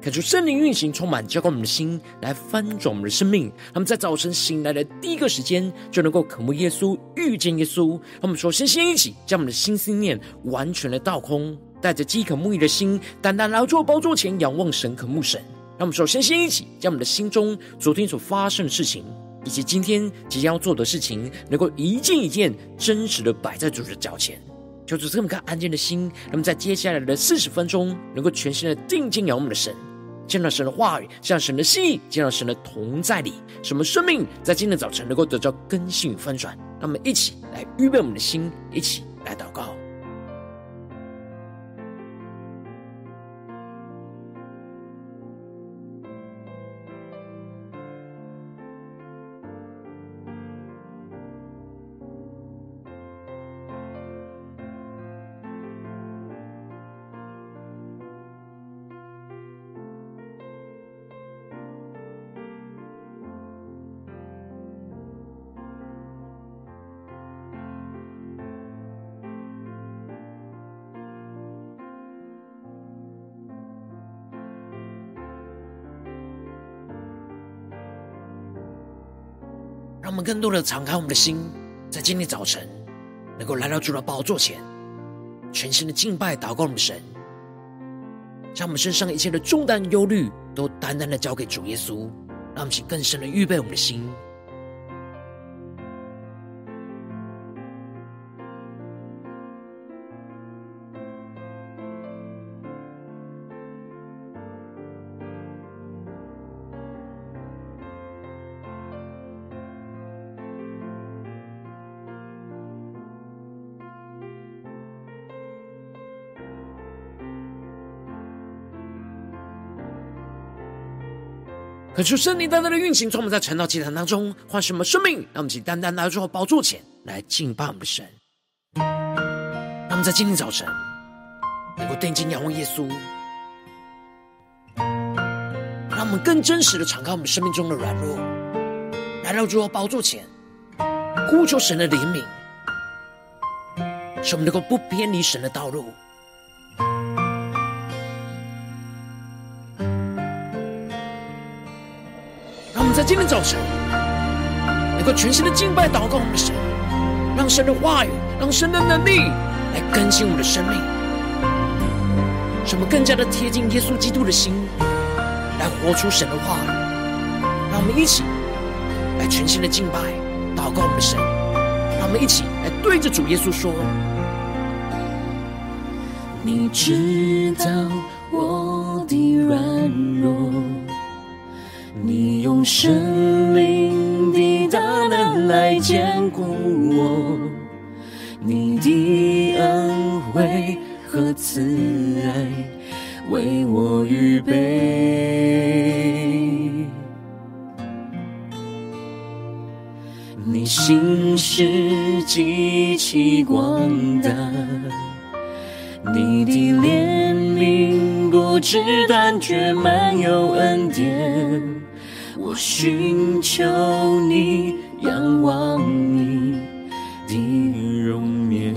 看出圣灵运行，充满浇灌我们的心，来翻转我们的生命。他们在早晨醒来的第一个时间，就能够渴慕耶稣、遇见耶稣。他们首先先一起将我们的心思念完全的倒空。带着饥渴慕义的心，单单来到宝座前仰望神、渴慕神。他们首先先一起将我们的心中昨天所发生的事情，以及今天即将要做的事情，能够一件一件真实的摆在主的脚前。求主这么个安静的心，那么在接下来的四十分钟，能够全心的定睛仰望我们的神，见到神的话语，见到神的心意，见到神的同在里，什么生命在今天早晨能够得到更新与翻转。那么一起来预备我们的心，一起来祷告。让我们更多的敞开我们的心，在今天早晨能够来到主的宝座前，全心的敬拜、祷告我们的神，将我们身上一切的重担、忧虑都单单的交给主耶稣，让我们请更深的预备我们的心。可是圣灵单单的运行，从我们在晨祷祭坛当中换什么生命？让我们请单单来到宝座前来敬拜我们的神。让我们在今天早晨能够定睛仰望耶稣，让我们更真实的敞开我们生命中的软弱，来到主宝座前呼求神的怜悯，使我们能够不偏离神的道路。在今天早晨，能够全新的敬拜、祷告我们的神，让神的话语、让神的能力来更新我们的生命，使我们更加的贴近耶稣基督的心，来活出神的话语。让我们一起来全新的敬拜、祷告我们的神，让我们一起来对着主耶稣说：“你知道你用生命的大能来坚固我，你的恩惠和慈爱为我预备。你心事极其广大，你的怜悯不知断绝，满有。寻求你，仰望你的容颜。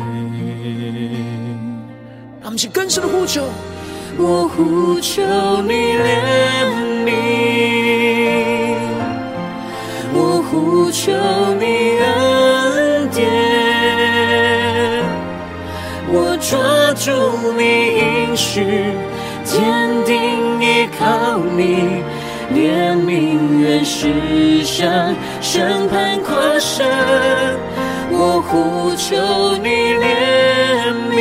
让我们去更深的呼求，我呼求你怜悯，我呼求你恩典，我抓住你应许，坚定依靠你。愿驶向审判跨生，我呼求你怜悯，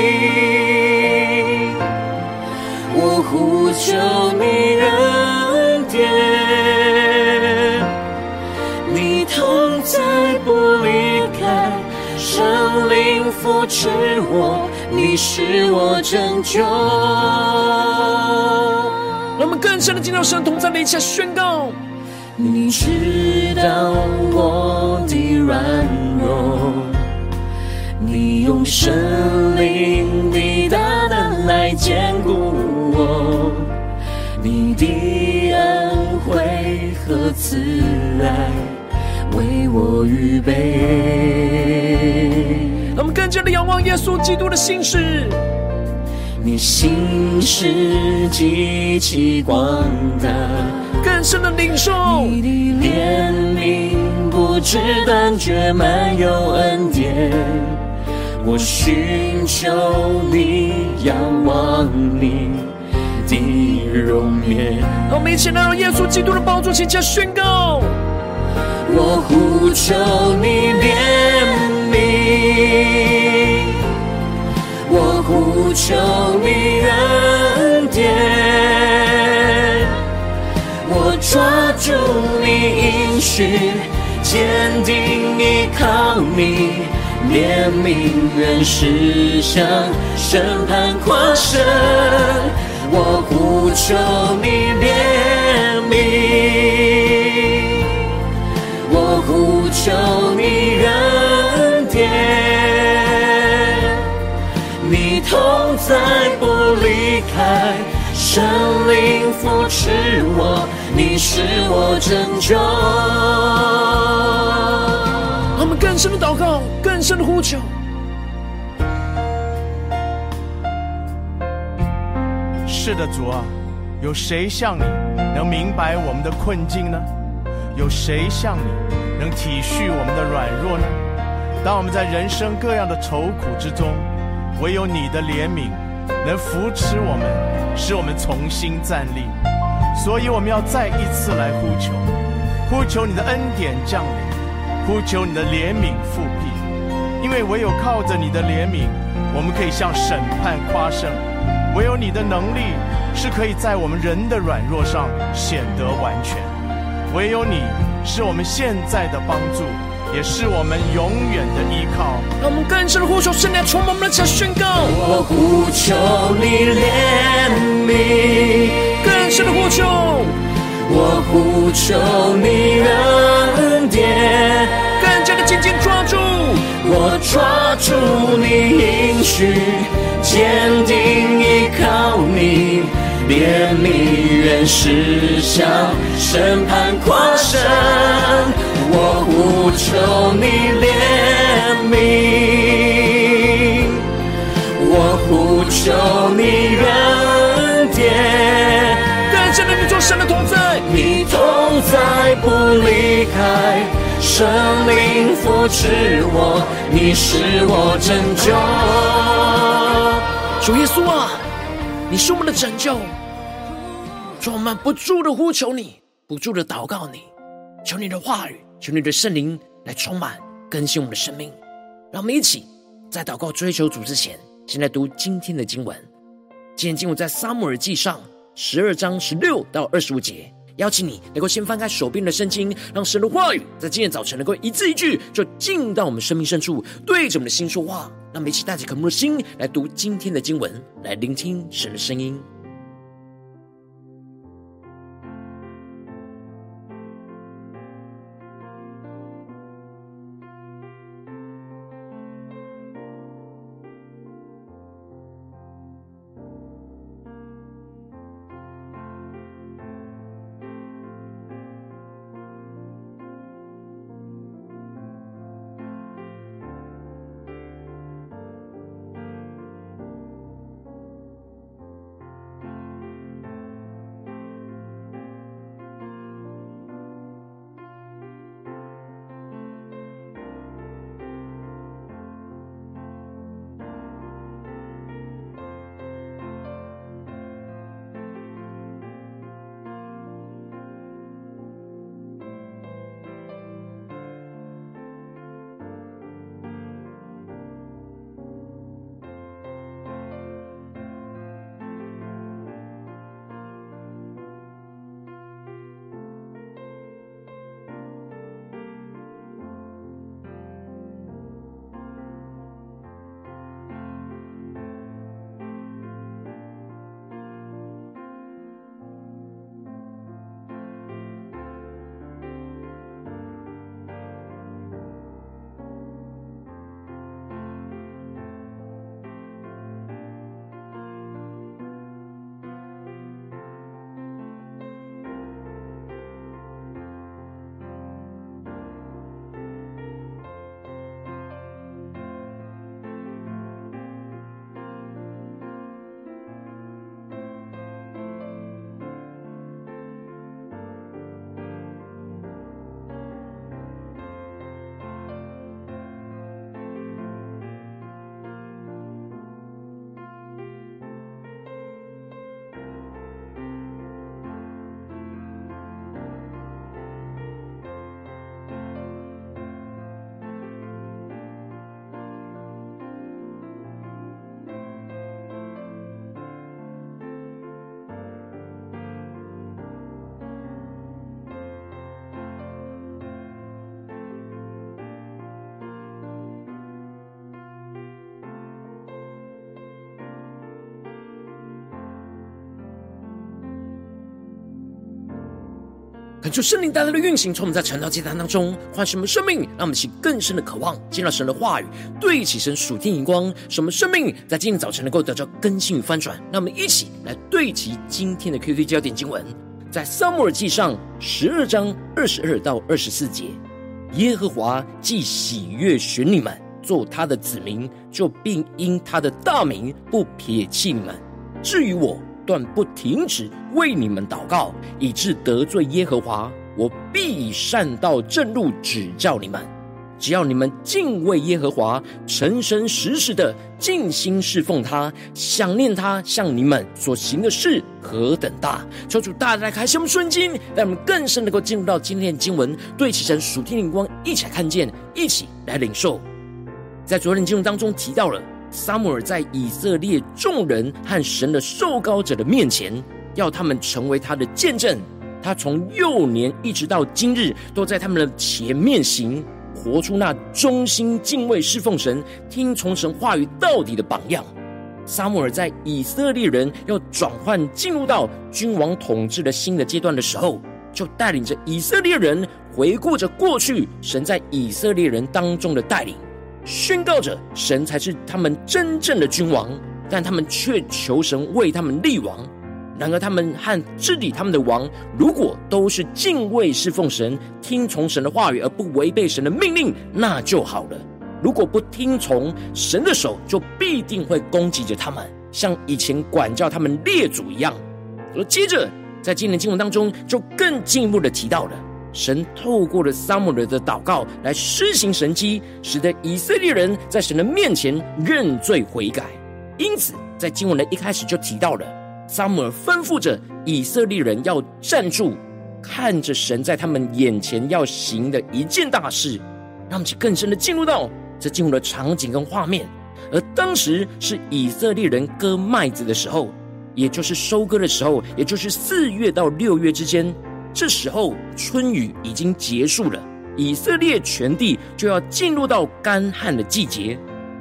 我呼求你恩典，你同在不离开，圣灵扶持我，你是我拯救。让我们更深的进入到神同在的一下宣告。你知道我的软弱，你用神灵的大能来坚固我，你的恩惠和慈爱为我预备。让我们更加的仰望耶稣基督的心事。你心事极其广大，更深的领受。你的怜悯不知断绝，满有恩典。我寻求你，仰望你的容颜。让我们一起来到耶稣基督的宝座前，加宣告。我呼求你怜悯。我呼求你恩抓住你应许，坚定依靠你，怜悯原是向审判跨生。我呼求你怜悯，我呼求你恩典。你同在不离开，圣灵扶持我，是我拯救。我们更深的祷告，更深的呼求。是的，主啊，有谁像你能明白我们的困境呢？有谁像你能体恤我们的软弱呢？当我们在人生各样的愁苦之中，唯有你的怜悯能扶持我们，使我们重新站立。所以我们要再一次来呼求，呼求你的恩典降临，呼求你的怜悯复辟。因为唯有靠着你的怜悯，我们可以向审判夸胜；唯有你的能力是可以在我们人的软弱上显得完全；唯有你是我们现在的帮助。也是我们永远的依靠。让我们更深的呼求，圣灵充满我们的家，宣告。我呼求你怜悯，更深的呼求。我呼求你恩典，更加的紧紧抓住。我抓住你应许，坚定依靠你，怜悯原是向审判跨生。我呼求你怜悯，我呼求你恩典。更深的你做神的同在，你同在不离开，圣灵扶持我，你是我拯救。主耶稣啊，你是我们的拯救，主我们不住的呼求你，不住的祷告你，求你的话语。求你的圣灵来充满更新我们的生命，让我们一起在祷告追求主之前，先来读今天的经文。今天经文在撒母耳记上十二章十六到二十五节。邀请你能够先翻开手边的圣经，让神的话语在今天早晨能够一字一句，就进到我们生命深处，对着我们的心说话。让我们一起带着渴慕的心来读今天的经文，来聆听神的声音。恳求圣灵带来的运行，从我们在晨祷祭坛当中唤醒我们生命，让我们起更深的渴望，见到神的话语，对齐神属天荧光，使我们生命在今天早晨能够得到更新与翻转。让我们一起来对齐今天的 Q Q 焦点经文，在撒母耳记上十二章二十二到二十四节：耶和华既喜悦选你们做他的子民，就并因他的大名不撇弃你们。至于我，断不停止为你们祷告，以致得罪耶和华。我必以善道正路指教你们。只要你们敬畏耶和华，诚诚实实的尽心侍奉他，想念他向你们所行的事何等大。求主大大开启我们顺经，让我们更深能够进入到今天的经文，对齐神属天灵光，一起来看见，一起来领受。在昨天经文当中提到了。撒母耳在以色列众人和神的受膏者的面前，要他们成为他的见证。他从幼年一直到今日，都在他们的前面行，活出那忠心敬畏侍奉神、听从神话语到底的榜样。撒母耳在以色列人要转换进入到君王统治的新的阶段的时候，就带领着以色列人回顾着过去神在以色列人当中的带领。宣告着神才是他们真正的君王，但他们却求神为他们立王。然而，他们和治理他们的王，如果都是敬畏侍奉神、听从神的话语，而不违背神的命令，那就好了。如果不听从神的手，就必定会攻击着他们，像以前管教他们列祖一样。而接着，在今天经文当中，就更进一步的提到了。神透过了撒母耳的祷告来施行神迹，使得以色列人在神的面前认罪悔改。因此，在经文的一开始就提到了撒母耳吩咐着以色列人要站住，看着神在他们眼前要行的一件大事，让我们去更深的进入到这进入的场景跟画面。而当时是以色列人割麦子的时候，也就是收割的时候，也就是四月到六月之间。这时候春雨已经结束了，以色列全地就要进入到干旱的季节。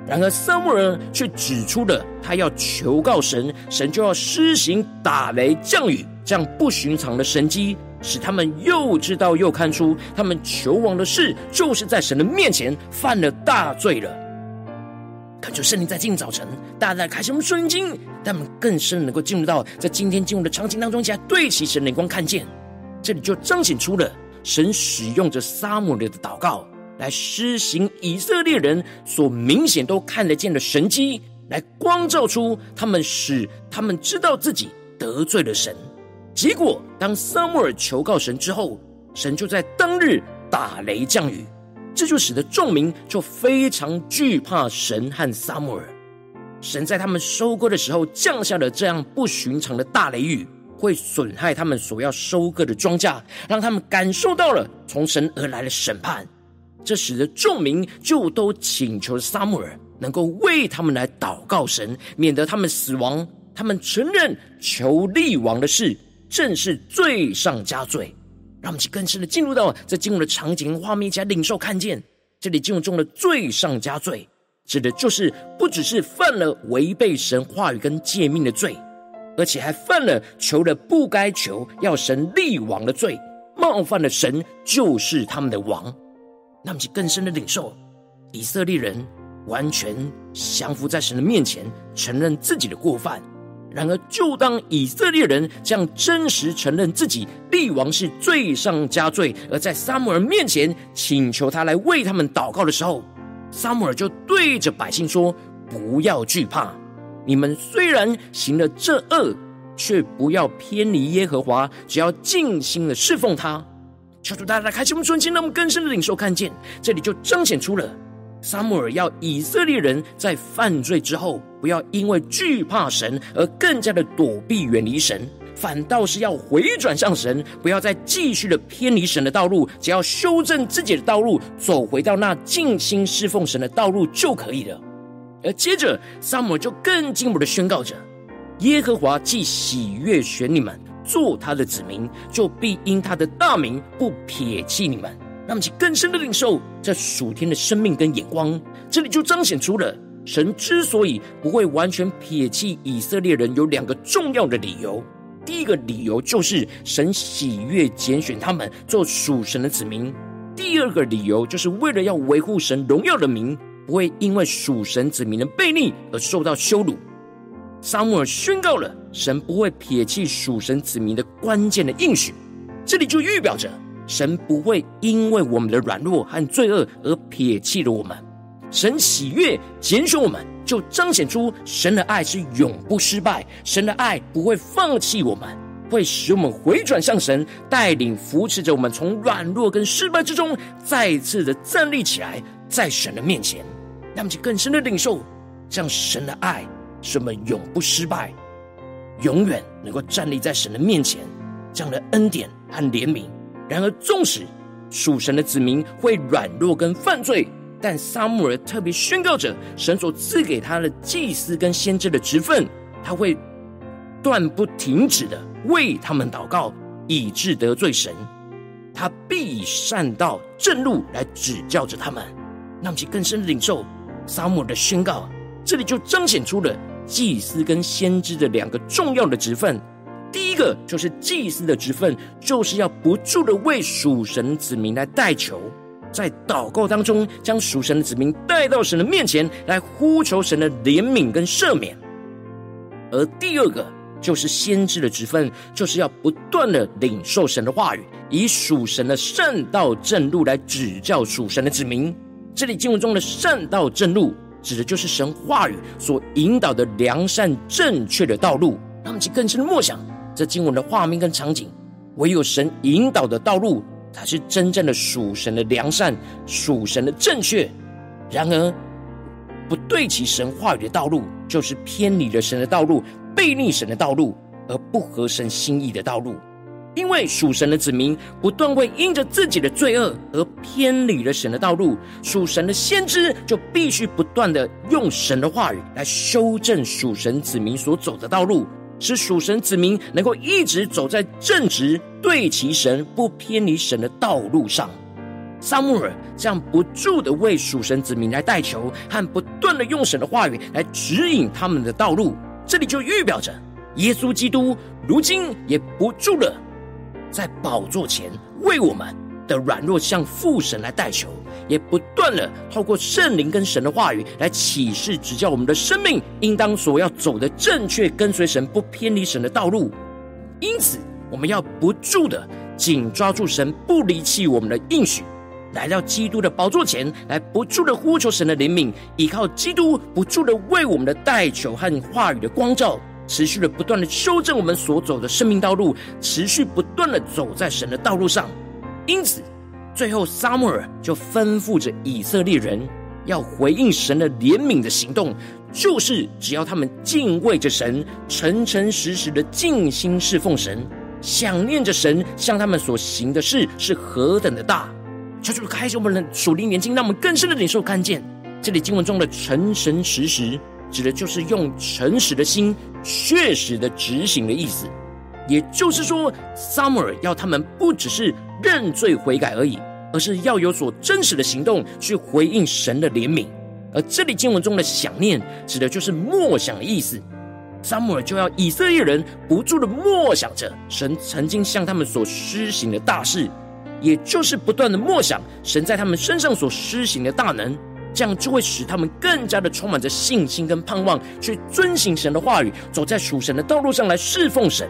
然而撒母耳却指出了他要求告神，神就要施行打雷降雨这样不寻常的神迹，使他们又知道又看出他们求王的事就是在神的面前犯了大罪了。恳求圣灵在今早晨，大家开启我们圣经，让我们更深能够进入到在今天进入的场景当中，起来对齐神的光看见。这里就彰显出了神使用着撒母耳的祷告来施行以色列人所明显都看得见的神迹，来光照出他们，使他们知道自己得罪了神。结果，当撒母耳求告神之后，神就在当日打雷降雨，这就使得众民就非常惧怕神和撒母耳。神在他们收割的时候降下了这样不寻常的大雷雨。会损害他们所要收割的庄稼，让他们感受到了从神而来的审判。这使得众民就都请求撒母耳能够为他们来祷告神，免得他们死亡。他们承认求立王的事正是罪上加罪。让我们去更深的进入到这进入的场景画面，一起来领受看见这里进入中的罪上加罪，指的就是不只是犯了违背神话语跟诫命的罪。而且还犯了求了不该求，要神立王的罪，冒犯了神就是他们的王。那么，就更深的领受，以色列人完全降服在神的面前，承认自己的过犯。然而，就当以色列人这样真实承认自己立王是罪上加罪，而在撒母耳面前请求他来为他们祷告的时候，撒母耳就对着百姓说：“不要惧怕。”你们虽然行了这恶，却不要偏离耶和华，只要尽心的侍奉他。求主大家来开启我们顺心，让我们更深的领受看见，这里就彰显出了撒母耳要以色列人在犯罪之后，不要因为惧怕神而更加的躲避远离神，反倒是要回转向神，不要再继续的偏离神的道路，只要修正自己的道路，走回到那尽心侍奉神的道路就可以了。而接着，撒母就更进一步的宣告着：耶和华既喜悦选你们做他的子民，就必因他的大名不撇弃你们。那么，其更深的领受这属天的生命跟眼光。这里就彰显出了神之所以不会完全撇弃以色列人，有两个重要的理由。第一个理由就是神喜悦拣选他们做属神的子民；第二个理由就是为了要维护神荣耀的名，不会因为属神子民的悖逆而受到羞辱。撒母耳宣告了神不会撇弃属神子民的关键的应许，这里就预表着神不会因为我们的软弱和罪恶而撇弃了我们。神喜悦拣选我们，就彰显出神的爱是永不失败，神的爱不会放弃我们，会使我们回转向神，带领扶持着我们从软弱跟失败之中再次的站立起来，在神的面前，让其更深的领受这样神的爱。使我们永不失败，永远能够站立在神的面前，这样的恩典和怜悯。然而，纵使属神的子民会软弱跟犯罪，但撒母耳特别宣告着神所赐给他的祭司跟先知的职分，他会断不停止的为他们祷告，以致得罪神。他必以善道正路来指教着他们。让其更深的领受撒母的宣告，这里就彰显出了。祭司跟先知的两个重要的职分，第一个就是祭司的职分，就是要不住的为属神子民来代求，在祷告当中将属神的子民带到神的面前来呼求神的怜悯跟赦免；而第二个就是先知的职分，就是要不断的领受神的话语，以属神的善道正路来指教属神的子民。这里经文中的善道正路。指的就是神话语所引导的良善正确的道路，让我们去更深的默想这经文的画面跟场景。唯有神引导的道路，才是真正的属神的良善、属神的正确。然而，不对齐神话语的道路，就是偏离了神的道路，背逆神的道路，而不合神心意的道路。因为属神的子民不断会因着自己的罪恶而偏离了神的道路，属神的先知就必须不断的用神的话语来修正属神子民所走的道路，使属神子民能够一直走在正直、对齐神、不偏离神的道路上。撒母耳这样不住的为属神子民来代求，和不断的用神的话语来指引他们的道路，这里就预表着耶稣基督如今也不住了。在宝座前为我们的软弱向父神来代求，也不断的透过圣灵跟神的话语来启示指教我们的生命，应当所要走的正确，跟随神不偏离神的道路。因此，我们要不住的紧抓住神不离弃我们的应许，来到基督的宝座前来不住的呼求神的怜悯，依靠基督不住的为我们的代求和话语的光照。持续的不断的修正我们所走的生命道路，持续不断的走在神的道路上。因此，最后撒母耳就吩咐着以色列人要回应神的怜悯的行动，就是只要他们敬畏着神，诚诚实实的尽心侍奉神，想念着神向他们所行的事是何等的大。求主开启我们的属灵眼睛，让我们更深的领受看见这里经文中的诚诚实实。指的就是用诚实的心，确实的执行的意思。也就是说，撒母耳要他们不只是认罪悔改而已，而是要有所真实的行动去回应神的怜悯。而这里经文中的想念，指的就是默想的意思。撒母耳就要以色列人不住的默想着神曾经向他们所施行的大事，也就是不断的默想神在他们身上所施行的大能。这样就会使他们更加的充满着信心跟盼望，去遵行神的话语，走在属神的道路上来侍奉神。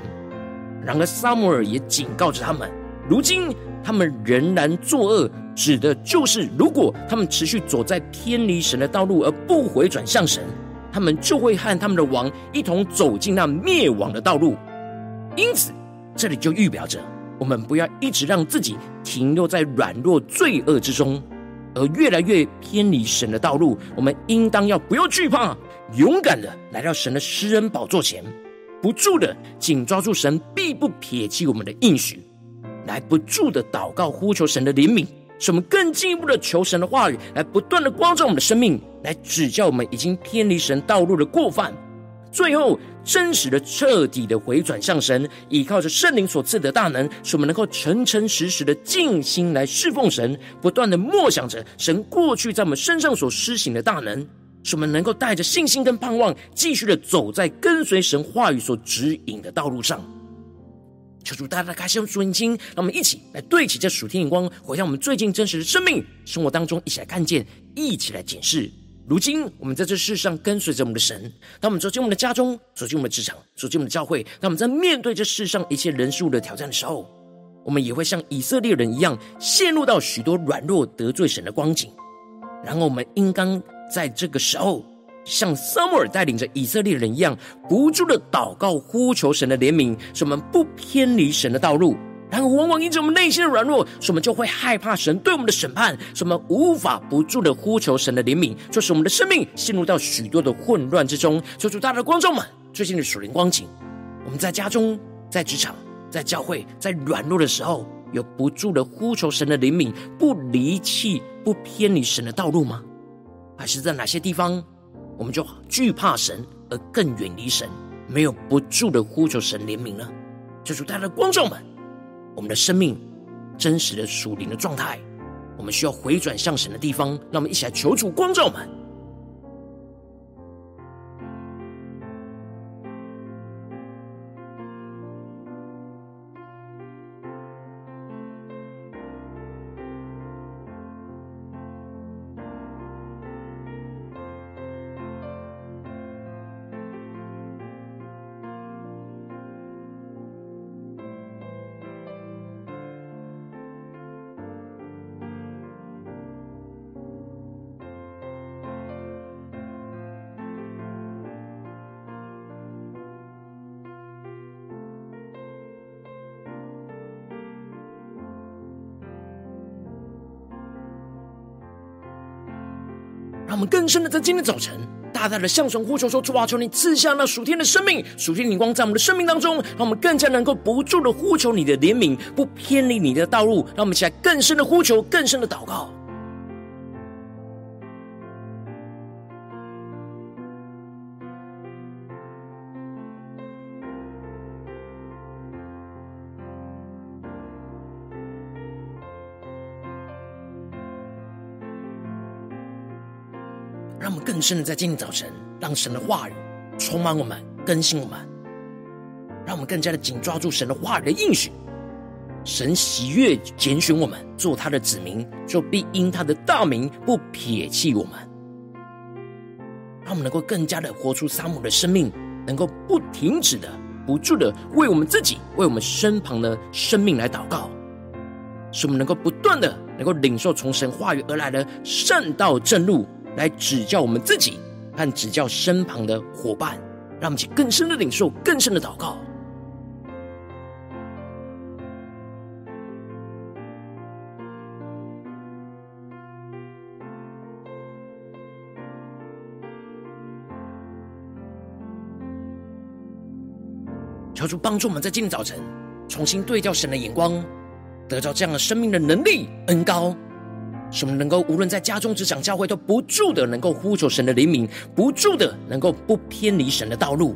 然而，撒母耳也警告着他们：如今他们仍然作恶，指的就是如果他们持续走在偏离神的道路而不回转向神，他们就会和他们的王一同走进那灭亡的道路。因此，这里就预表着我们不要一直让自己停留在软弱罪恶之中。而越来越偏离神的道路，我们应当要不要惧怕，勇敢的来到神的施恩宝座前，不住的紧抓住神必不撇弃我们的应许，来不住的祷告呼求神的怜悯，使我们更进一步的求神的话语，来不断的光照我们的生命，来指教我们已经偏离神道路的过犯。最后，真实的、彻底的回转向神，依靠着圣灵所赐的大能，使我们能够诚诚实实的尽心来侍奉神，不断的默想着神过去在我们身上所施行的大能，使我们能够带着信心跟盼望，继续的走在跟随神话语所指引的道路上。求主大大开箱属灵眼睛，让我们一起来对齐这属天眼光，回到我们最近真实的生命生活当中，一起来看见，一起来检视。如今我们在这世上跟随着我们的神，当我们走进我们的家中，走进我们的职场，走进我们的教会，当我们在面对这世上一切人事物的挑战的时候，我们也会像以色列人一样，陷入到许多软弱得罪神的光景。然后我们应当在这个时候，像撒母耳带领着以色列人一样，不住的祷告呼求神的怜悯，使我们不偏离神的道路。然后往往因着我们内心的软弱，使我们就会害怕神对我们的审判，使我们无法不住的呼求神的怜悯，就使我们的生命陷入到许多的混乱之中。求主大大的观众们，最近的属灵光景，我们在家中、在职场、在教会，在软弱的时候，有不住的呼求神的怜悯，不离弃、不偏离神的道路吗？还是在哪些地方，我们就惧怕神而更远离神，没有不住的呼求神怜悯呢？求主大大的观众们。我们的生命真实的属灵的状态，我们需要回转向神的地方，让我们一起来求主光照们。我们更深的在今天早晨，大大的向神呼求说：主啊，求你赐下那属天的生命、属天的灵光，在我们的生命当中，让我们更加能够不住的呼求你的怜悯，不偏离你的道路。让我们起来更深的呼求，更深的祷告。更深的在今天早晨，让神的话语充满我们，更新我们，让我们更加的紧抓住神的话语的应许。神喜悦拣选我们做他的子民，就必因他的大名不撇弃我们。让我们能够更加的活出撒母的生命，能够不停止的、不住的为我们自己、为我们身旁的生命来祷告，使我们能够不断的能够领受从神话语而来的善道正路。来指教我们自己和指教身旁的伙伴，让我们去更深的领受、更深的祷告。求主帮助我们在今天早晨重新对调神的眼光，得到这样的生命的能力恩膏。使我们能够无论在家中、职场、教会，都不住的能够呼求神的怜悯，不住的能够不偏离神的道路。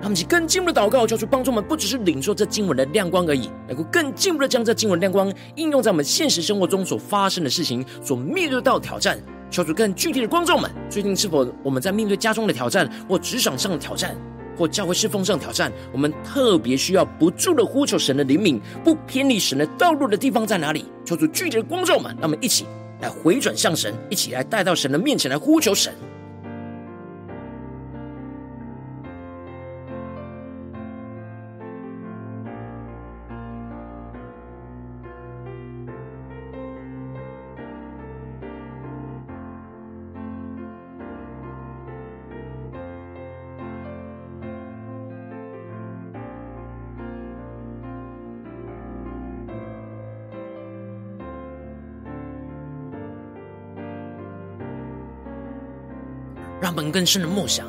他们去更进一步的祷告，求主帮助我们，不只是领受这经文的亮光而已，能够更进一步的将这经文亮光应用在我们现实生活中所发生的事情、所面对到的挑战。求主更具体的光照们，最近是否我们在面对家中的挑战或职场上的挑战？或教会侍奉上挑战，我们特别需要不住的呼求神的灵敏，不偏离神的道路的地方在哪里？求主具体的光照们，让我们一起来回转向神，一起来带到神的面前来呼求神。让我们更深的默想，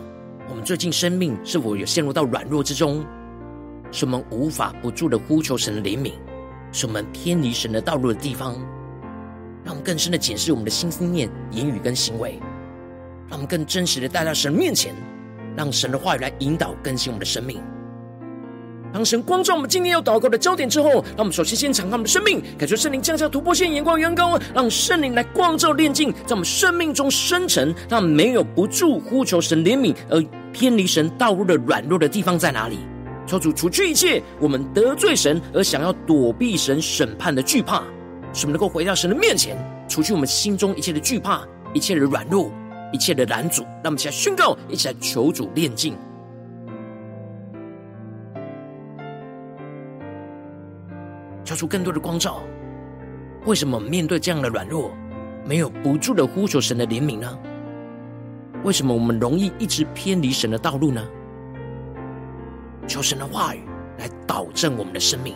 我们最近生命是否有陷入到软弱之中，是我们无法不住的呼求神的怜悯，是我们偏离神的道路的地方，让我们更深的检视我们的心思念、言语跟行为，让我们更真实的带到神面前，让神的话语来引导更新我们的生命。当神光照我们今天要祷告的焦点之后，让我们首先先敞开我们的生命，感受圣灵降下突破线眼光远高，让圣灵来光照炼净，在我们生命中生成，让没有不住呼求神怜悯而偏离神道路的软弱的地方在哪里？求主除去一切我们得罪神而想要躲避神审判的惧怕，使我们能够回到神的面前，除去我们心中一切的惧怕、一切的软弱、一切的拦阻。让我们一起来宣告，一起来求主炼净，交出更多的光照。为什么面对这样的软弱，没有不住的呼求神的怜悯呢？为什么我们容易一直偏离神的道路呢？求神的话语来导正我们的生命。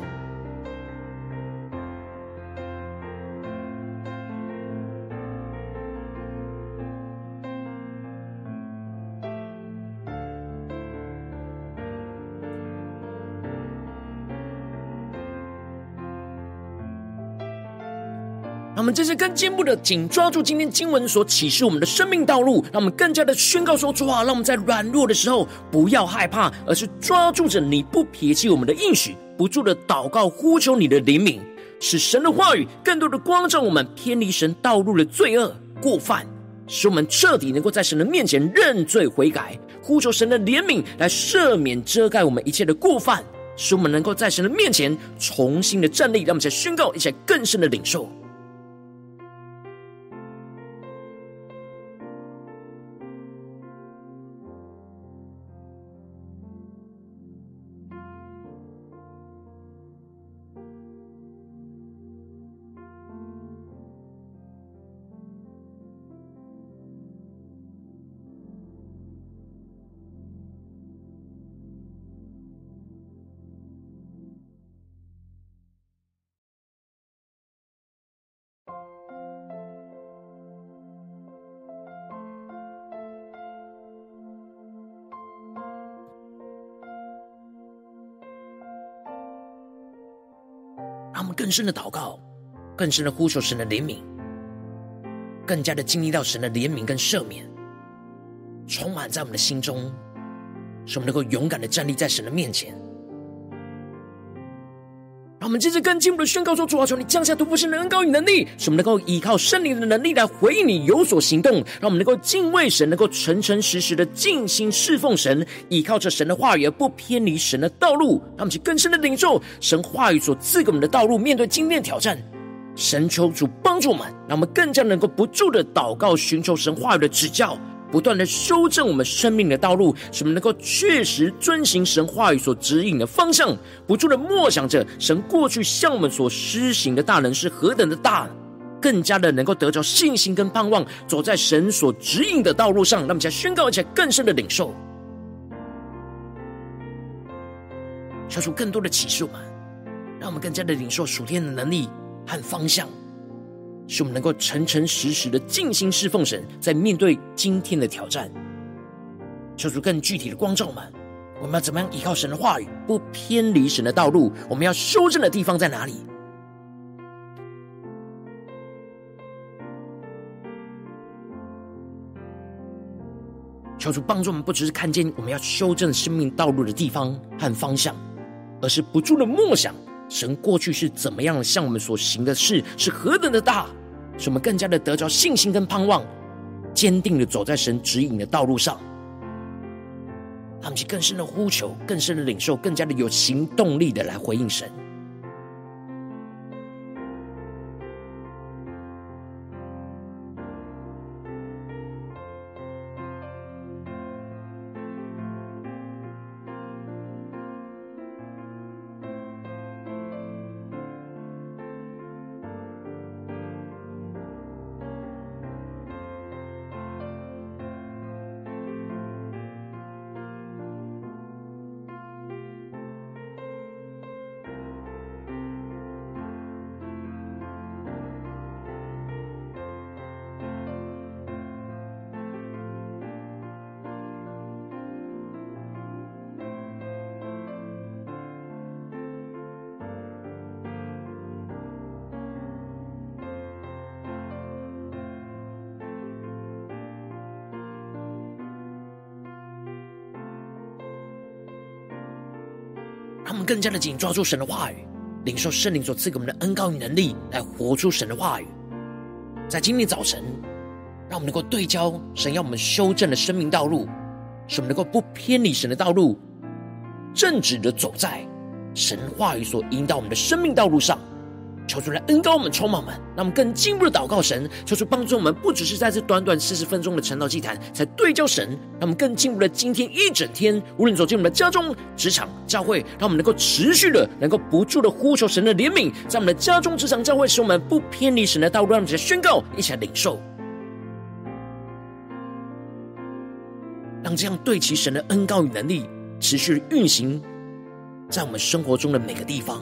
让我们这次更进一步的紧抓住今天经文所启示我们的生命道路，让我们更加的宣告说：主啊，让我们在软弱的时候不要害怕，而是抓住着你不撇弃我们的应许，不住的祷告呼求你的怜悯，使神的话语更多的光照我们偏离神道路的罪恶过犯，使我们彻底能够在神的面前认罪悔改，呼求神的怜悯来赦免遮盖我们一切的过犯，使我们能够在神的面前重新的站立。让我们再宣告一下更深的领受。更深的祷告，更深的呼求神的怜悯，更加的经历到神的怜悯跟赦免，充满在我们的心中，使我们能够勇敢的站立在神的面前。让我们接着更进一步的宣告说：主啊，求你降下突破性的恩膏与能力，使我们能够依靠圣灵的能力来回应你，有所行动。让我们能够敬畏神，能够诚诚实实的尽心侍奉神，依靠着神的话语而不偏离神的道路。让我们去更深的领受神话语所赐给我们的道路。面对今天挑战，神求主帮助我们，让我们更加能够不住的祷告，寻求神话语的指教。不断的修正我们生命的道路，使我们能够确实遵行神话语所指引的方向，不住的默想着神过去向我们所施行的大能是何等的大，更加的能够得着信心跟盼望，走在神所指引的道路上。那么，将宣告一下更深的领受，消除更多的启示我们，让我们更加的领受属天的能力和方向。使我们能够诚诚实实的尽心侍奉神，在面对今天的挑战，求主更具体的光照们。我们要怎么样依靠神的话语，不偏离神的道路？我们要修正的地方在哪里？求主帮助我们，不只是看见我们要修正生命道路的地方和方向，而是不住的默想。神过去是怎么样向我们所行的事是何等的大，使我们更加的得着信心跟盼望，坚定的走在神指引的道路上。他们去更深的呼求，更深的领受，更加的有行动力的来回应神。更加的紧抓住神的话语，领受圣灵所赐给我们的恩膏与能力，来活出神的话语。在今天早晨，让我们能够对焦神要我们修正的生命道路，使我们能够不偏离神的道路，正直的走在神话语所引导我们的生命道路上。求主来恩膏我们，充满我们，让我们更进一步的祷告神。求主帮助我们，不只是在这短短四十分钟的晨祷祭坛才对焦神，让我们更进一步的今天一整天，无论走进我们的家中、职场、教会，让我们能够持续的、能够不住的呼求神的怜悯，在我们的家中、职场、教会，使我们不偏离神的道路。让我们来宣告，一起来领受，让这样对齐神的恩膏与能力持续运行在我们生活中的每个地方。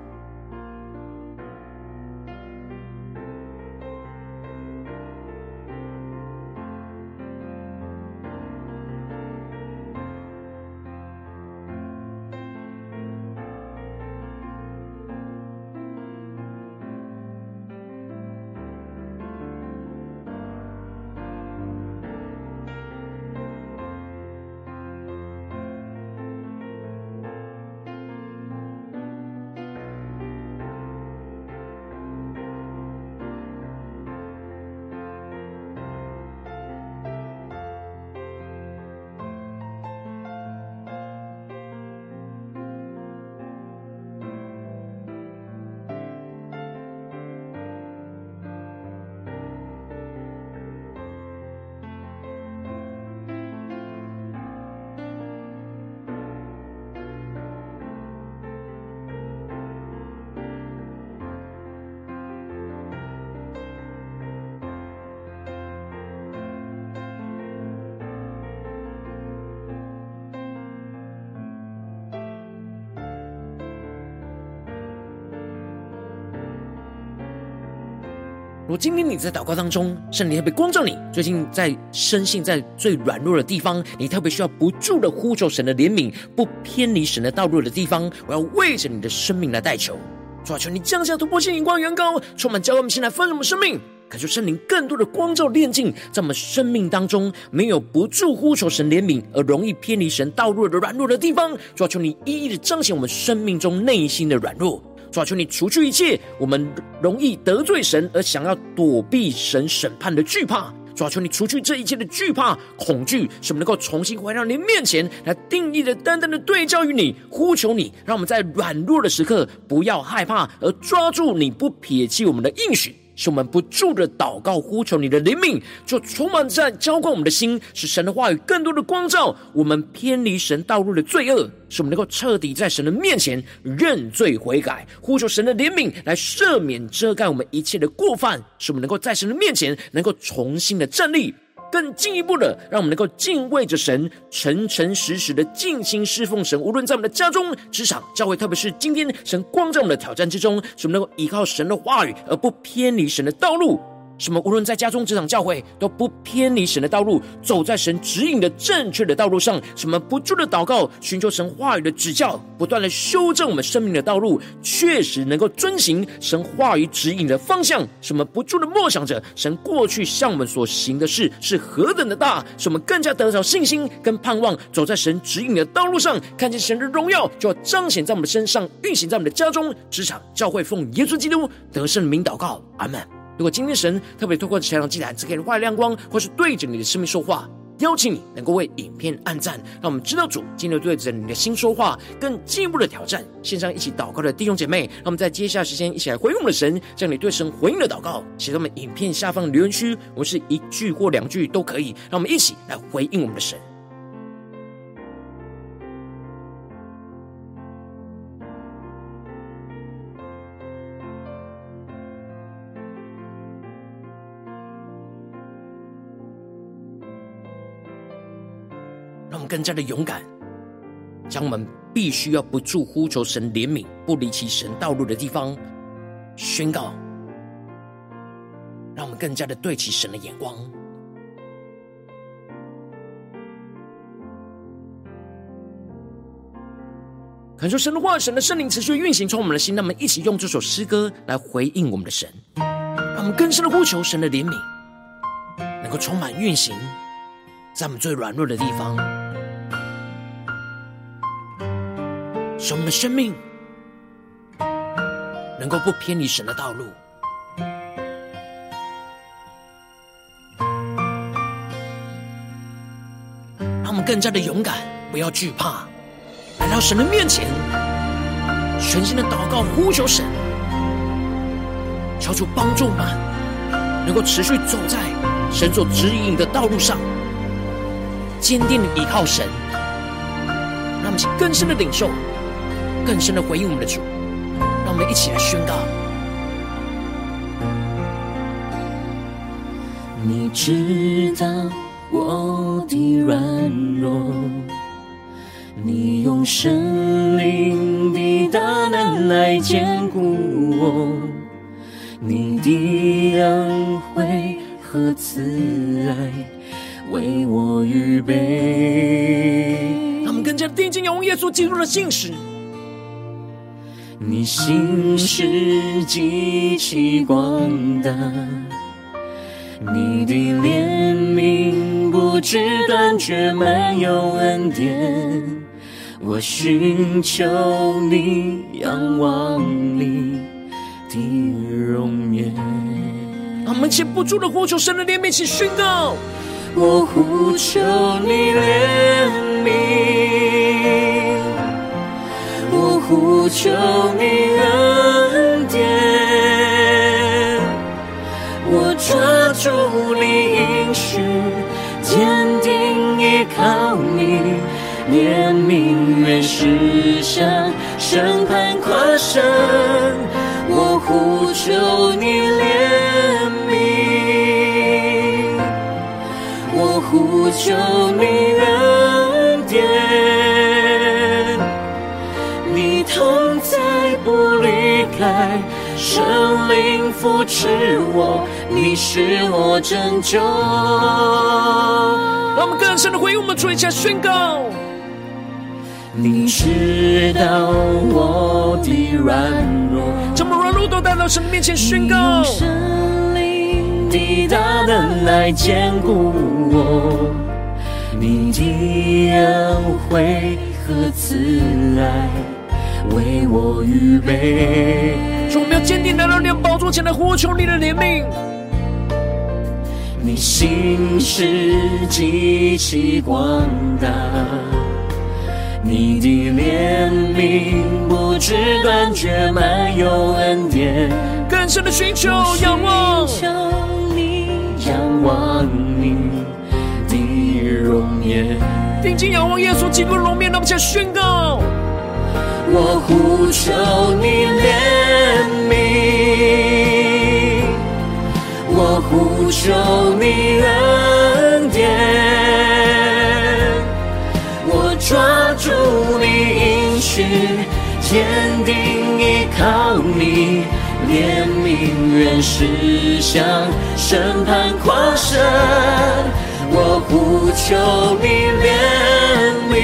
果今天你在祷告当中，圣灵特别光照你，最近在深信在最软弱的地方，你特别需要不住的呼求神的怜悯，不偏离神的道路的地方，我要为着你的生命来代求。主啊，求你降下突破性眼光，远高充满教会我们心来丰盛我们生命，感受圣灵更多的光照炼净，在我们生命当中没有不住呼求神怜悯而容易偏离神道路的软弱的地方。主啊，求你一一的彰显我们生命中内心的软弱。主啊，求你除去一切我们容易得罪神而想要躲避神审判的惧怕。主啊，求你除去这一切的惧怕、恐惧，使我们能够重新回到你面前来定义的、单单的对焦于你，呼求你，让我们在软弱的时刻不要害怕，而抓住你不撇弃我们的应许。是我们不住的祷告呼求你的怜悯，就充满在浇灌我们的心，使神的话语更多的光照我们偏离神道路的罪恶，使我们能够彻底在神的面前认罪悔改，呼求神的怜悯来赦免遮盖我们一切的过犯，使我们能够在神的面前能够重新的站立。更进一步的，让我们能够敬畏着神，诚诚实实的尽心侍奉神。无论在我们的家中、职场、教会，特别是今天神光在我们的挑战之中，使我们能够依靠神的话语，而不偏离神的道路。什么？无论在家中、职场、教会，都不偏离神的道路，走在神指引的正确的道路上。什么？不住的祷告，寻求神话语的指教，不断的修正我们生命的道路，确实能够遵行神话语指引的方向。什么？不住的默想着神过去向我们所行的事是何等的大，使我们更加得着信心跟盼望，走在神指引的道路上，看见神的荣耀就要彰显在我们身上，运行在我们的家中、职场、教会，奉耶稣基督得胜的名祷告，阿门。如果今天神特别透过这场祭坛，赐给人画亮光，或是对着你的生命说话，邀请你能够为影片按赞，让我们知道主今天对着你的心说话，更进一步的挑战。线上一起祷告的弟兄姐妹，让我们在接下来时间一起来回应我们的神，将你对神回应的祷告写在我们影片下方的留言区，我们是一句或两句都可以，让我们一起来回应我们的神。更加的勇敢，将我们必须要不住呼求神怜悯，不离其神道路的地方宣告。让我们更加的对齐神的眼光。感受神的话，神的圣灵持续运行，从我们的心，那么一起用这首诗歌来回应我们的神，让我们更深的呼求神的怜悯，能够充满运行，在我们最软弱的地方。使我们的生命能够不偏离神的道路，让我们更加的勇敢，不要惧怕。来到神的面前，全心的祷告呼求神，求主帮助我们，能够持续走在神所指引的道路上，坚定的依靠神，让我们更深的领受，更深的回应我们的主，让我们一起来宣告。你知道我的软弱。你用圣灵的大能来坚固我，你的恩惠和慈爱为我预备。他们更加定睛仰望耶稣基督的信实。你心是极其广大，你的怜悯不知断绝，满有恩典。我寻求你，仰望你的容颜。我们且不住的呼求神的怜悯，一起宣告。我呼求你怜悯，我呼求你恩典，我抓住你应许，坚定依靠你。怜悯愿实现，审判跨生，我呼求你怜悯，我呼求你圣灵扶持我，你是我拯救。让我们更深的回应我们主，一下宣告。你知道我的软弱，这么软弱都带到神的面前宣告。圣灵的大能来坚固我，你的恩惠和慈爱为我预备。说我们要坚定来到你宝座前来呼求你的怜悯。你心事极其广大。你的怜悯不知断绝，满有恩典。更深的寻求，仰望，求你，仰望你的容颜。定睛仰望耶稣基督容面，那么，向宣告。我呼求你怜悯，我呼求你恩典。我抓住你应许，坚定依靠你，怜悯愿实现，审判跨生。我呼求你怜悯，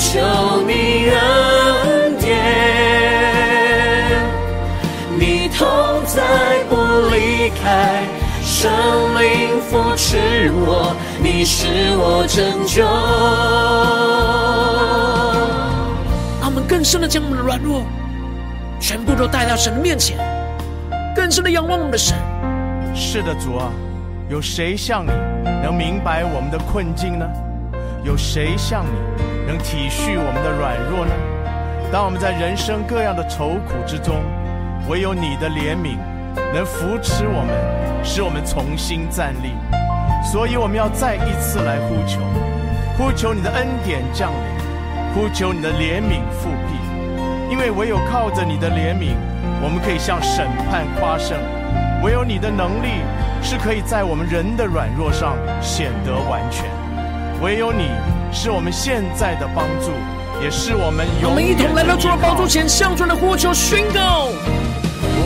求你恩典，你同在不离开，圣灵扶持我。你是我拯救。让我们更深的将我们的软弱全部都带到神的面前，更深的仰望我们的神。是的，主啊，有谁像你能明白我们的困境呢？有谁像你能体恤我们的软弱呢？当我们在人生各样的愁苦之中，唯有你的怜悯能扶持我们，使我们重新站立。所以我们要再一次来呼求，呼求你的恩典降临，呼求你的怜悯复辟，因为唯有靠着你的怜悯，我们可以向审判夸胜；唯有你的能力是可以在我们人的软弱上显得完全；唯有你是我们现在的帮助，也是我们永远。我们一同来到主的帮助前，向主的呼求宣告。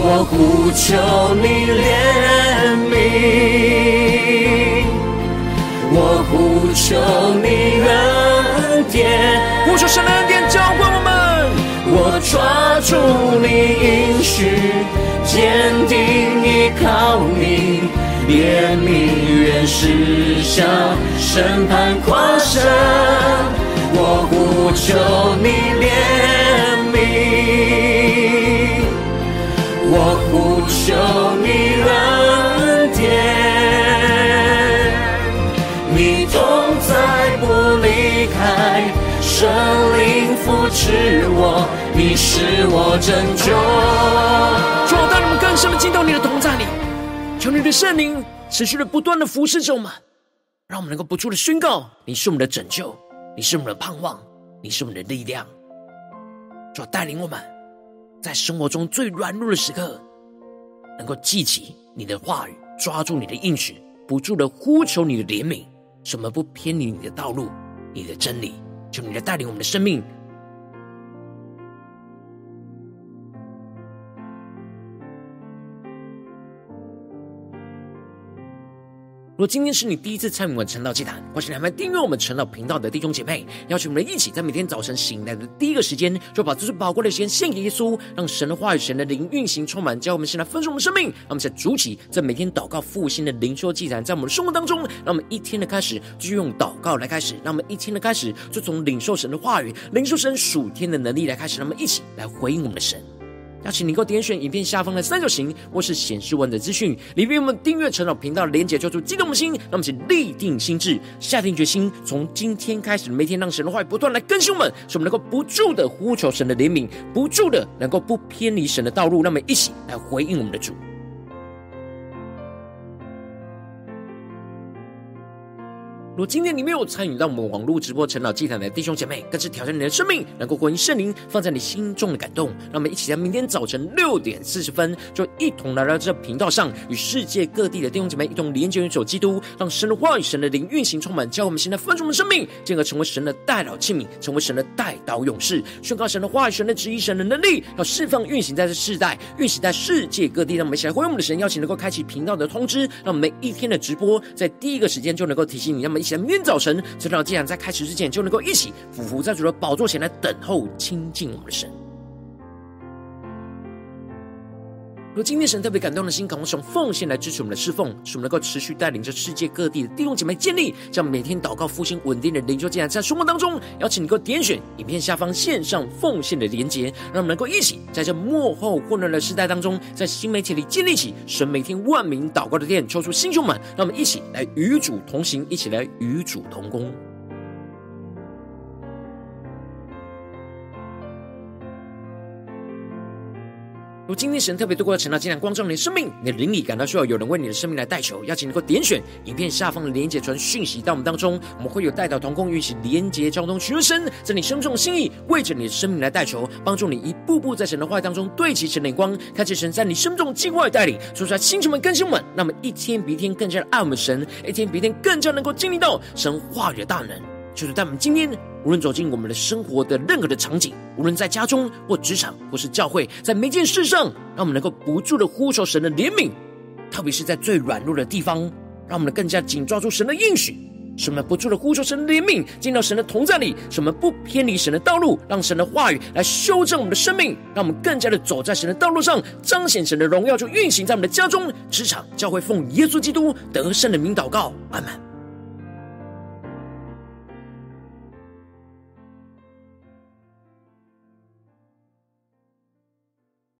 我呼求你怜悯，我呼求你恩典，呼求神的恩典浇灌我们。我抓住你应许，坚定依靠你。怜悯人施下审判跨生，我呼求你怜悯，我呼求你恩典，你同在不离开，圣灵扶持我，你是我拯救。主啊，带我们更深的进到你的同在里。求你的圣灵持续的不断的服侍着我们，让我们能够不住的宣告：你是我们的拯救，你是我们的盼望，你是我们的力量。主带领我们在生活中最软弱的时刻，能够记起你的话语，抓住你的应许，不住的呼求你的怜悯，使我们不偏离你的道路，你的真理。求你来带领我们的生命。如果今天是你第一次参与我们晨祷祭坛，或是你还没订阅我们晨祷频道的弟兄姐妹，邀请我们一起在每天早晨醒来的第一个时间，就把这最宝贵的时间献给耶稣，让神的话语、神的灵运行充满，教我们现在分盛我们生命。让我们在主起，在每天祷告复兴的灵修祭坛，在我们的生活当中，让我们一天的开始就用祷告来开始，让我们一天的开始就从领受神的话语、领受神属天的能力来开始，让我们一起来回应我们的神。邀请你能够点选影片下方的三角形，或是显示文的资讯，里面我们订阅陈老频道的连结，叫出激动的心。让我们请立定心智，下定决心，从今天开始，每天让神的话语不断来更新我们，使我们能够不住的呼求神的怜悯，不住的能够不偏离神的道路。让我们一起来回应我们的主。如果今天你没有参与到我们网络直播陈老祭坛的弟兄姐妹，更是挑战你的生命，能够回应圣灵放在你心中的感动。让我们一起在明天早晨六点四十分，就一同来到这频道上，与世界各地的弟兄姐妹一同连接、元首基督，让神的话语、神的灵运行充满，教我们现在分盛的生命，进而成为神的代祷器皿，成为神的代祷勇士，宣告神的话语、神的旨意、神的能力，要释放运行在这世代，运行在世界各地。让我们一起来回应我们的神，邀请能够开启频道的通知，让每一天的直播在第一个时间就能够提醒你。那么起来明天早晨，知道既然在开始之前就能够一起俯伏在主的宝座前来等候亲近我们的神。如今天神特别感动的心，渴望用奉献来支持我们的侍奉，使我们能够持续带领着世界各地的弟兄姐妹建立这样每天祷告复兴稳定的灵修，竟然在生活当中，邀请你能够点选影片下方线上奉献的连结，让我们能够一起在这幕后混乱的时代当中，在新媒体里建立起神每天万名祷告的殿，抽出心胸们，让我们一起来与主同行，一起来与主同工。如今天神特别透过晨祷祭坛光照你的生命，你的灵里感到需要有人为你的生命来代求，邀请能够点选影片下方的连结传讯息到我们当中，我们会有代祷同工与一起连结交通，寻求神在你生命中的心意，为着你的生命来代求，帮助你一步步在神的话语当中对齐神的眼光，看见神在你生命中计划的带领，说出来星球们更新们，那么一天比一天更加的爱我们神，一天比一天更加能够经历到神话语的大能。就是在我们今天，无论走进我们的生活的任何的场景，无论在家中或职场或是教会，在每件事上，让我们能够不住的呼求神的怜悯，特别是在最软弱的地方，让我们更加紧抓住神的应许，使我们不住的呼求神的怜悯，进到神的同在里，使我们不偏离神的道路，让神的话语来修正我们的生命，让我们更加的走在神的道路上，彰显神的荣耀，就运行在我们的家中、职场、教会，奉耶稣基督得胜的名祷告，阿门。